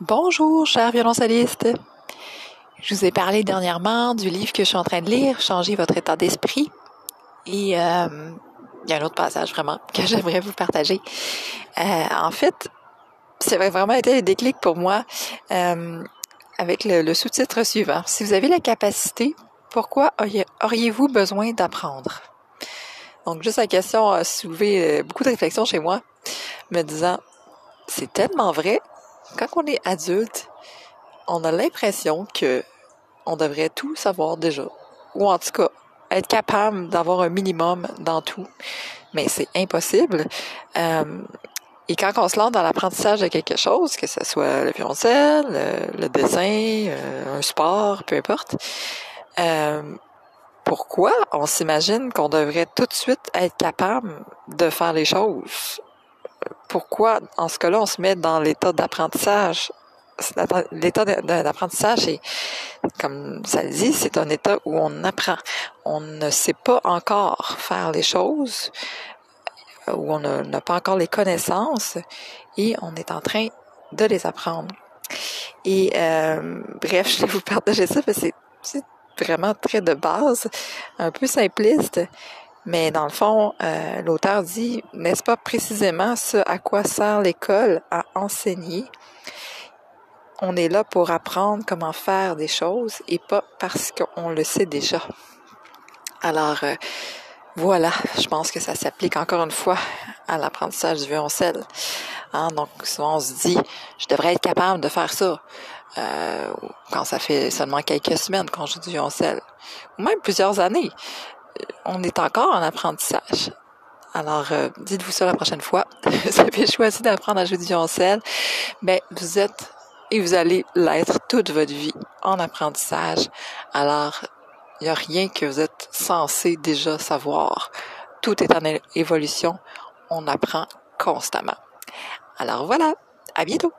Bonjour, cher violoncelliste. Je vous ai parlé dernièrement du livre que je suis en train de lire, Changer votre état d'esprit. Et euh, il y a un autre passage vraiment que j'aimerais vous partager. Euh, en fait, ça va vraiment été un déclic pour moi euh, avec le, le sous-titre suivant. Si vous avez la capacité, pourquoi auriez-vous besoin d'apprendre? Donc, juste la question a soulevé beaucoup de réflexions chez moi, me disant, c'est tellement vrai, quand on est adulte, on a l'impression que on devrait tout savoir déjà. Ou en tout cas, être capable d'avoir un minimum dans tout. Mais c'est impossible. Euh, et quand on se lance dans l'apprentissage de quelque chose, que ce soit le violoncelle, le, dessin, euh, un sport, peu importe, euh, pourquoi on s'imagine qu'on devrait tout de suite être capable de faire les choses? Pourquoi, en ce cas-là, on se met dans l'état d'apprentissage? L'état d'apprentissage, est, comme ça le dit, c'est un état où on apprend. On ne sait pas encore faire les choses, où on n'a pas encore les connaissances, et on est en train de les apprendre. Et euh, bref, je vais vous partager ça parce que c'est vraiment très de base, un peu simpliste, mais dans le fond, euh, l'auteur dit, n'est-ce pas précisément ce à quoi sert l'école à enseigner? On est là pour apprendre comment faire des choses et pas parce qu'on le sait déjà. Alors, euh, voilà, je pense que ça s'applique encore une fois à l'apprentissage du violoncelle. Hein, donc, souvent on se dit, je devrais être capable de faire ça. Euh, quand ça fait seulement quelques semaines qu'on joue du violoncelle, ou même plusieurs années on est encore en apprentissage. Alors, euh, dites-vous ça la prochaine fois. vous avez choisi d'apprendre à jouer du violoncelle, mais vous êtes et vous allez l'être toute votre vie en apprentissage. Alors, il n'y a rien que vous êtes censé déjà savoir. Tout est en évolution. On apprend constamment. Alors voilà, à bientôt.